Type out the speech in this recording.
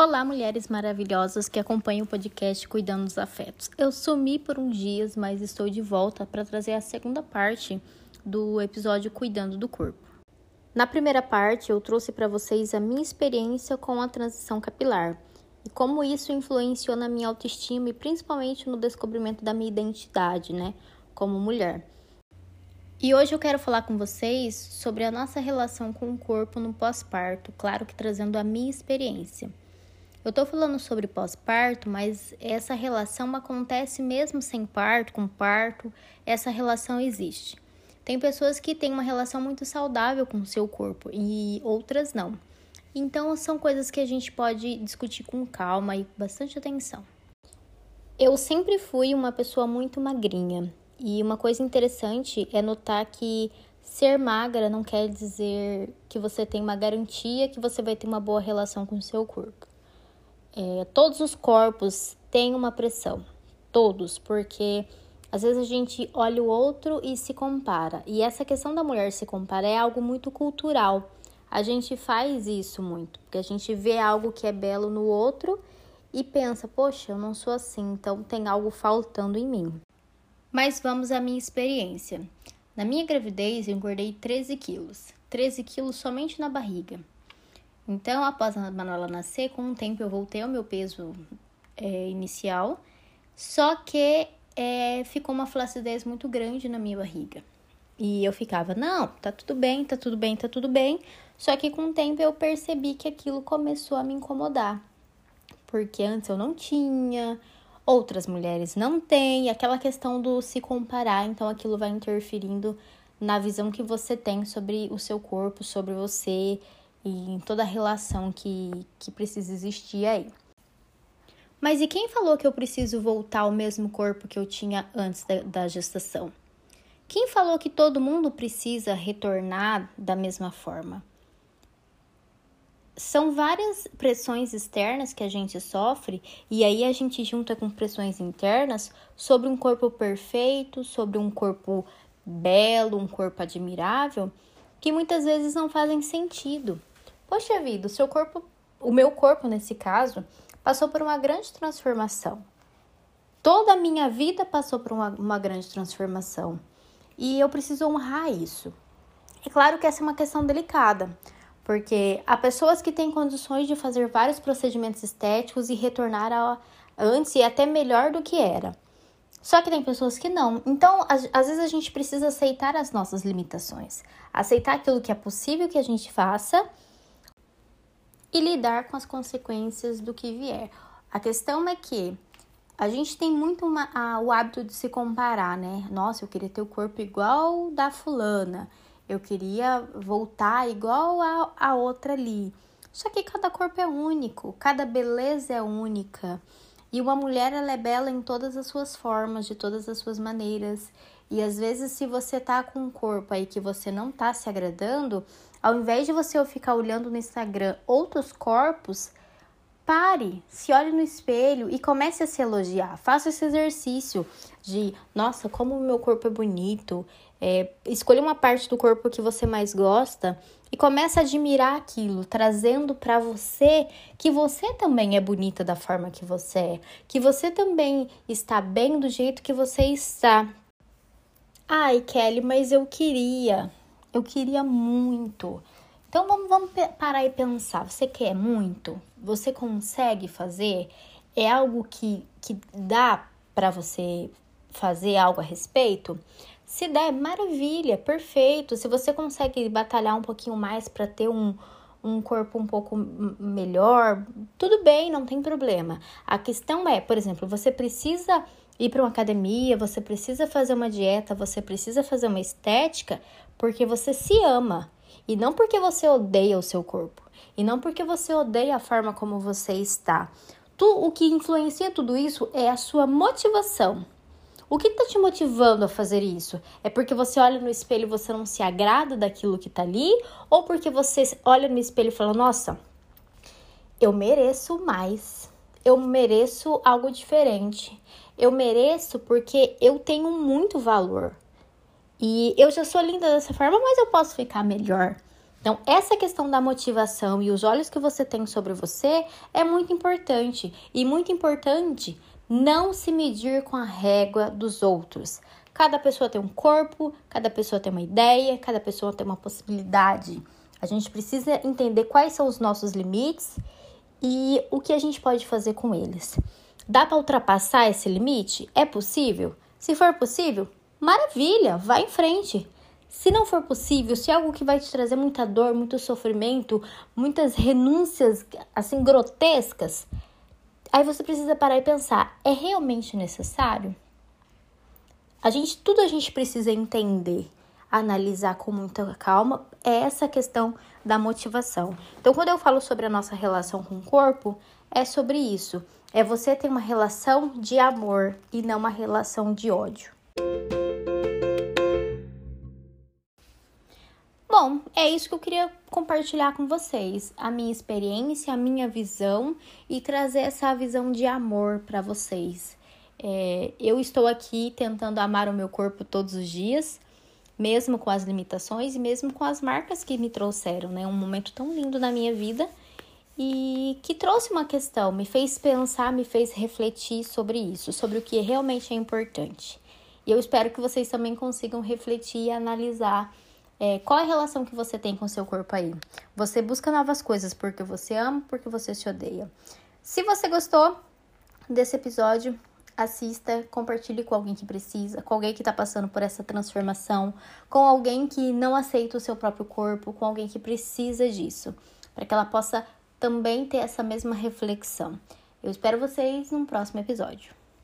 Olá, mulheres maravilhosas que acompanham o podcast Cuidando dos Afetos. Eu sumi por uns dias, mas estou de volta para trazer a segunda parte do episódio Cuidando do Corpo. Na primeira parte, eu trouxe para vocês a minha experiência com a transição capilar e como isso influenciou na minha autoestima e principalmente no descobrimento da minha identidade, né, como mulher. E hoje eu quero falar com vocês sobre a nossa relação com o corpo no pós-parto, claro que trazendo a minha experiência. Eu tô falando sobre pós-parto, mas essa relação acontece mesmo sem parto, com parto, essa relação existe. Tem pessoas que têm uma relação muito saudável com o seu corpo e outras não. Então são coisas que a gente pode discutir com calma e bastante atenção. Eu sempre fui uma pessoa muito magrinha e uma coisa interessante é notar que ser magra não quer dizer que você tem uma garantia que você vai ter uma boa relação com o seu corpo. É, todos os corpos têm uma pressão, todos, porque às vezes a gente olha o outro e se compara. E essa questão da mulher se comparar é algo muito cultural. A gente faz isso muito, porque a gente vê algo que é belo no outro e pensa, poxa, eu não sou assim, então tem algo faltando em mim. Mas vamos à minha experiência. Na minha gravidez, eu engordei 13 quilos. 13 quilos somente na barriga. Então, após a Manuela nascer, com um tempo eu voltei ao meu peso é, inicial, só que é, ficou uma flacidez muito grande na minha barriga. E eu ficava, não, tá tudo bem, tá tudo bem, tá tudo bem. Só que com o tempo eu percebi que aquilo começou a me incomodar. Porque antes eu não tinha, outras mulheres não têm, aquela questão do se comparar, então aquilo vai interferindo na visão que você tem sobre o seu corpo, sobre você, e em toda a relação que, que precisa existir aí. Mas e quem falou que eu preciso voltar ao mesmo corpo que eu tinha antes da, da gestação? Quem falou que todo mundo precisa retornar da mesma forma? São várias pressões externas que a gente sofre e aí a gente junta com pressões internas sobre um corpo perfeito, sobre um corpo belo, um corpo admirável, que muitas vezes não fazem sentido. Poxa vida, o seu corpo, o meu corpo nesse caso, passou por uma grande transformação. Toda a minha vida passou por uma, uma grande transformação. E eu preciso honrar isso. É claro que essa é uma questão delicada, porque há pessoas que têm condições de fazer vários procedimentos estéticos e retornar a, antes e até melhor do que era. Só que tem pessoas que não. Então, às, às, vezes a gente precisa aceitar as nossas limitações, aceitar aquilo que é possível que a gente faça e lidar com as consequências do que vier. A questão é que a gente tem muito uma, a, o hábito de se comparar, né? Nossa, eu queria ter o corpo igual da fulana, eu queria voltar igual a, a outra ali. Só que cada corpo é único, cada beleza é única. E uma mulher ela é bela em todas as suas formas, de todas as suas maneiras. E às vezes, se você tá com um corpo aí que você não tá se agradando, ao invés de você ficar olhando no Instagram outros corpos, pare, se olhe no espelho e comece a se elogiar. Faça esse exercício de, nossa, como o meu corpo é bonito. É, escolha uma parte do corpo que você mais gosta e comece a admirar aquilo, trazendo para você que você também é bonita da forma que você é, que você também está bem do jeito que você está. Ai, Kelly, mas eu queria. Eu queria muito. Então vamos, vamos parar e pensar. Você quer muito? Você consegue fazer? É algo que, que dá para você fazer algo a respeito? Se der, maravilha, perfeito. Se você consegue batalhar um pouquinho mais para ter um, um corpo um pouco melhor, tudo bem, não tem problema. A questão é, por exemplo, você precisa ir para uma academia, você precisa fazer uma dieta, você precisa fazer uma estética porque você se ama e não porque você odeia o seu corpo e não porque você odeia a forma como você está. Tu, o que influencia tudo isso é a sua motivação. O que está te motivando a fazer isso? É porque você olha no espelho e você não se agrada daquilo que está ali? Ou porque você olha no espelho e fala, nossa, eu mereço mais, eu mereço algo diferente, eu mereço porque eu tenho muito valor. E eu já sou linda dessa forma, mas eu posso ficar melhor. Então, essa questão da motivação e os olhos que você tem sobre você é muito importante. E muito importante não se medir com a régua dos outros. Cada pessoa tem um corpo, cada pessoa tem uma ideia, cada pessoa tem uma possibilidade. A gente precisa entender quais são os nossos limites e o que a gente pode fazer com eles. Dá para ultrapassar esse limite? É possível? Se for possível, maravilha, vá em frente. Se não for possível, se é algo que vai te trazer muita dor, muito sofrimento, muitas renúncias assim grotescas, aí você precisa parar e pensar: é realmente necessário? A gente, tudo a gente precisa entender, analisar com muita calma, é essa questão da motivação. Então, quando eu falo sobre a nossa relação com o corpo, é sobre isso. É você ter uma relação de amor e não uma relação de ódio. Bom, é isso que eu queria compartilhar com vocês, a minha experiência, a minha visão e trazer essa visão de amor para vocês. É, eu estou aqui tentando amar o meu corpo todos os dias, mesmo com as limitações e mesmo com as marcas que me trouxeram, né? Um momento tão lindo na minha vida e que trouxe uma questão, me fez pensar, me fez refletir sobre isso, sobre o que realmente é importante. E eu espero que vocês também consigam refletir e analisar é, qual é a relação que você tem com seu corpo aí? Você busca novas coisas porque você ama, porque você se odeia. Se você gostou desse episódio, assista, compartilhe com alguém que precisa, com alguém que está passando por essa transformação, com alguém que não aceita o seu próprio corpo, com alguém que precisa disso, para que ela possa também ter essa mesma reflexão. Eu espero vocês no próximo episódio.